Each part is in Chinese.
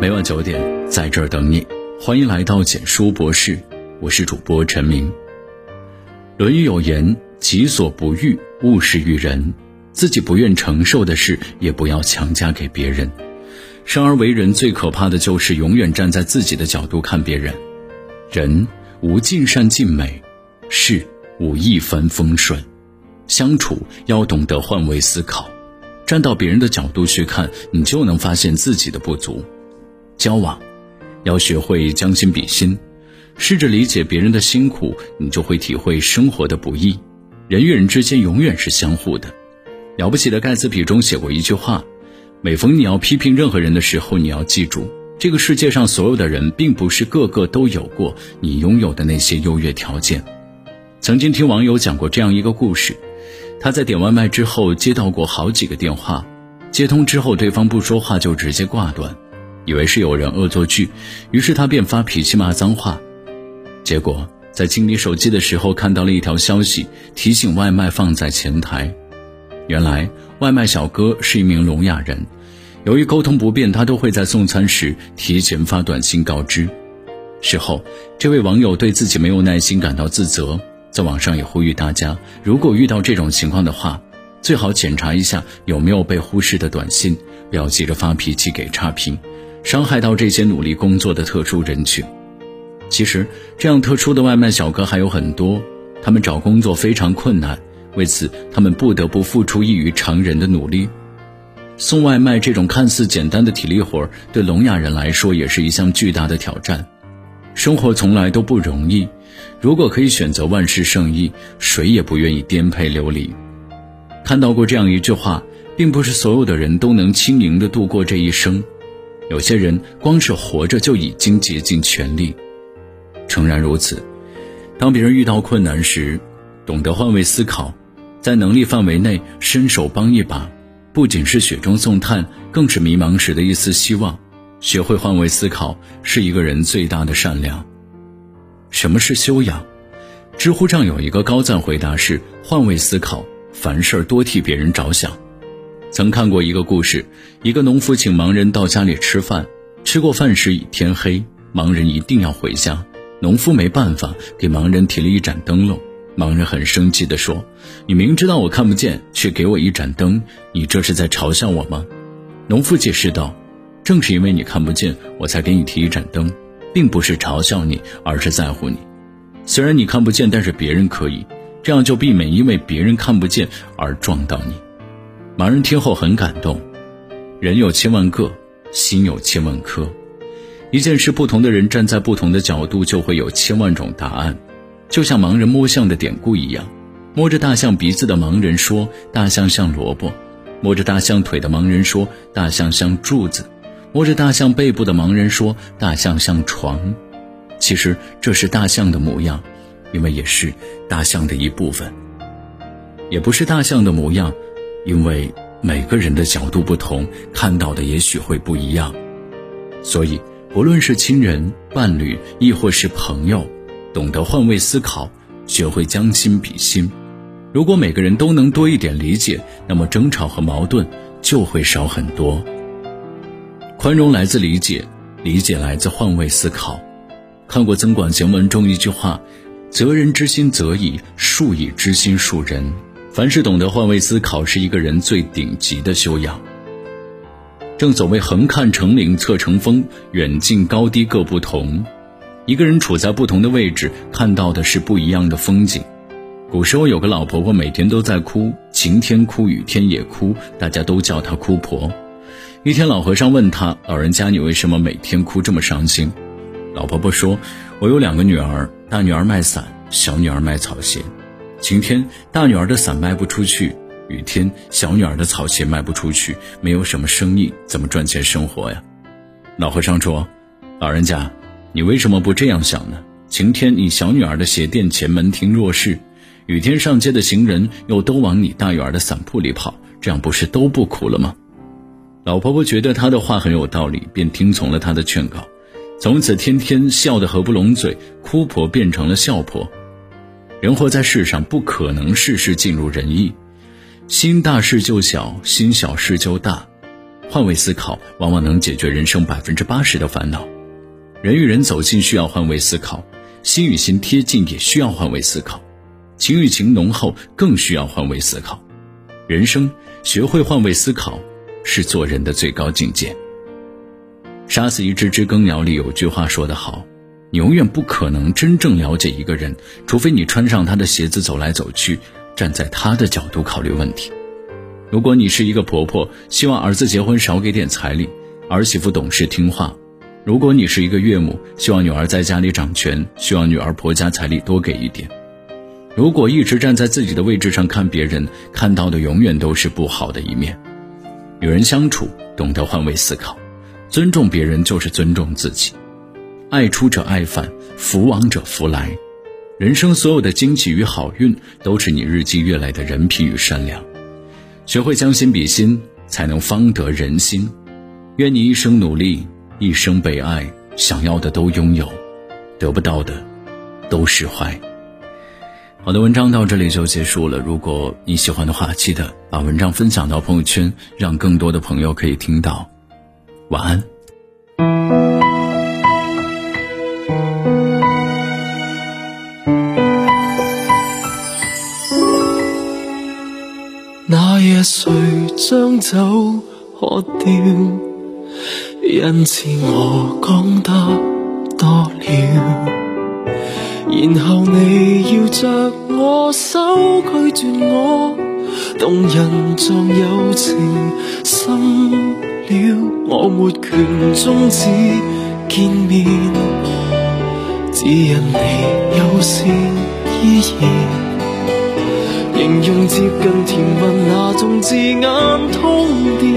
每晚九点在这儿等你，欢迎来到简书博士，我是主播陈明。《论语》有言：“己所不欲，勿施于人。”自己不愿承受的事，也不要强加给别人。生而为人，最可怕的就是永远站在自己的角度看别人。人无尽善尽美，事无一帆风顺。相处要懂得换位思考，站到别人的角度去看，你就能发现自己的不足。交往要学会将心比心，试着理解别人的辛苦，你就会体会生活的不易。人与人之间永远是相互的。了不起的盖茨比中写过一句话：每逢你要批评任何人的时候，你要记住，这个世界上所有的人，并不是个个都有过你拥有的那些优越条件。曾经听网友讲过这样一个故事：他在点外卖之后接到过好几个电话，接通之后对方不说话就直接挂断，以为是有人恶作剧，于是他便发脾气骂脏话。结果在清理手机的时候看到了一条消息，提醒外卖放在前台。原来外卖小哥是一名聋哑人，由于沟通不便，他都会在送餐时提前发短信告知。事后，这位网友对自己没有耐心感到自责，在网上也呼吁大家，如果遇到这种情况的话，最好检查一下有没有被忽视的短信，不要急着发脾气给差评，伤害到这些努力工作的特殊人群。其实，这样特殊的外卖小哥还有很多，他们找工作非常困难。为此，他们不得不付出异于常人的努力。送外卖这种看似简单的体力活，对聋哑人来说也是一项巨大的挑战。生活从来都不容易，如果可以选择万事胜意，谁也不愿意颠沛流离。看到过这样一句话，并不是所有的人都能轻盈地度过这一生，有些人光是活着就已经竭尽全力。诚然如此，当别人遇到困难时，懂得换位思考。在能力范围内伸手帮一把，不仅是雪中送炭，更是迷茫时的一丝希望。学会换位思考，是一个人最大的善良。什么是修养？知乎上有一个高赞回答是：换位思考，凡事多替别人着想。曾看过一个故事，一个农夫请盲人到家里吃饭，吃过饭时已天黑，盲人一定要回家。农夫没办法，给盲人提了一盏灯笼。盲人很生气地说：“你明知道我看不见，却给我一盏灯，你这是在嘲笑我吗？”农夫解释道：“正是因为你看不见，我才给你提一盏灯，并不是嘲笑你，而是在乎你。虽然你看不见，但是别人可以，这样就避免因为别人看不见而撞到你。”盲人听后很感动。人有千万个，心有千万颗。一件事，不同的人站在不同的角度，就会有千万种答案。就像盲人摸象的典故一样，摸着大象鼻子的盲人说：“大象像萝卜。”摸着大象腿的盲人说：“大象像柱子。”摸着大象背部的盲人说：“大象像床。”其实这是大象的模样，因为也是大象的一部分。也不是大象的模样，因为每个人的角度不同，看到的也许会不一样。所以，不论是亲人、伴侣，亦或是朋友。懂得换位思考，学会将心比心。如果每个人都能多一点理解，那么争吵和矛盾就会少很多。宽容来自理解，理解来自换位思考。看过《增广贤文》中一句话：“责人之心则已，树以之心恕人。”凡是懂得换位思考，是一个人最顶级的修养。正所谓“横看成岭侧成峰，远近高低各不同。”一个人处在不同的位置，看到的是不一样的风景。古时候有个老婆婆，每天都在哭，晴天哭，雨天也哭，大家都叫她哭婆。一天，老和尚问她：“老人家，你为什么每天哭这么伤心？”老婆婆说：“我有两个女儿，大女儿卖伞，小女儿卖草鞋。晴天，大女儿的伞卖不出去；雨天，小女儿的草鞋卖不出去，没有什么生意，怎么赚钱生活呀？”老和尚说：“老人家。”你为什么不这样想呢？晴天，你小女儿的鞋店前门庭若市；雨天上街的行人又都往你大女儿的伞铺里跑，这样不是都不苦了吗？老婆婆觉得他的话很有道理，便听从了他的劝告。从此，天天笑得合不拢嘴，哭婆变成了笑婆。人活在世上，不可能事事尽如人意，心大事就小，心小事就大。换位思考往往能解决人生百分之八十的烦恼。人与人走近需要换位思考，心与心贴近也需要换位思考，情与情浓厚更需要换位思考。人生学会换位思考，是做人的最高境界。杀死一只知更鸟里有句话说得好：你永远不可能真正了解一个人，除非你穿上他的鞋子走来走去，站在他的角度考虑问题。如果你是一个婆婆，希望儿子结婚少给点彩礼，儿媳妇懂事听话；如果你是一个岳母，希望女儿在家里掌权，希望女儿婆家彩礼多给一点。如果一直站在自己的位置上看别人，看到的永远都是不好的一面。与人相处，懂得换位思考，尊重别人就是尊重自己。爱出者爱返，福往者福来。人生所有的惊喜与好运，都是你日积月累的人品与善良。学会将心比心，才能方得人心。愿你一生努力，一生被爱，想要的都拥有，得不到的都释怀。好的，文章到这里就结束了。如果你喜欢的话，记得把文章分享到朋友圈，让更多的朋友可以听到。晚安。夜谁将酒喝掉？因此我讲得多了，然后你要着我手拒绝我，动人像友情深了，我没权终止见面，只因你有善意言。形容接近甜蜜那种字眼通电，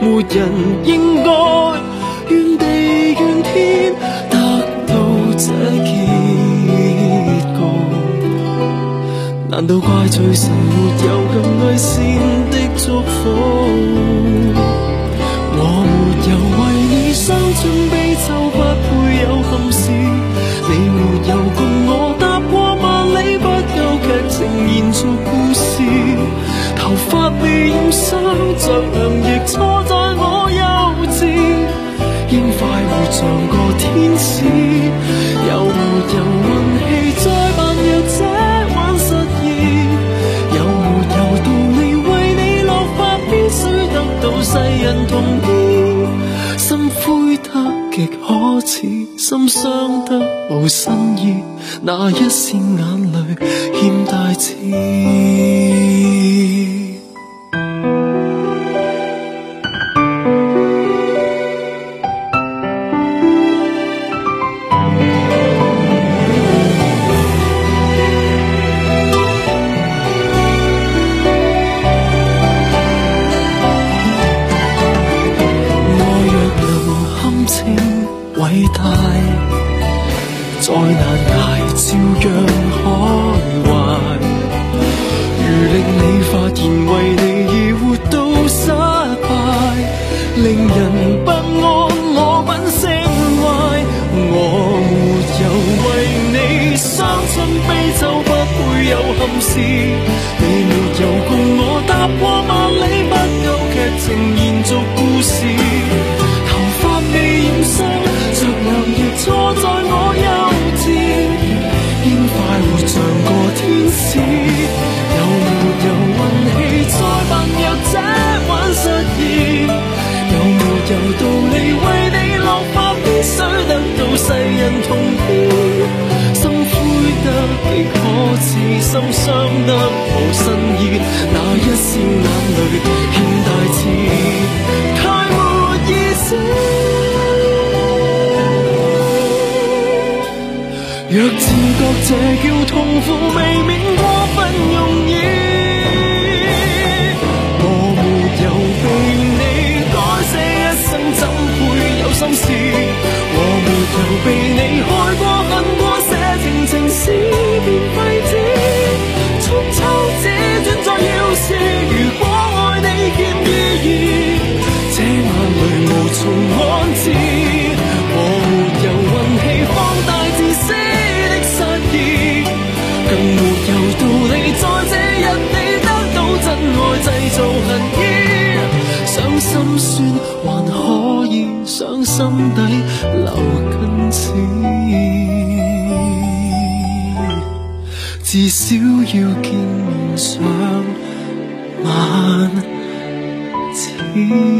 没人应该怨地怨天得到这结局。难道怪罪神没有更伪善的祝福？那一线眼泪欠大志。伟大，再难挨，照样开怀。如令你发现为你而活到失败，令人不安，我品性坏。我没有为你伤春悲秋，不配有憾事。你没有共我踏过万里，不够剧情延续故事。心伤得无新意，那一线眼泪欠大志，太没意思。若自觉这叫痛苦，未免过分容易。做恨意，想心酸还可以，想心底留根刺，至少要见面上万次。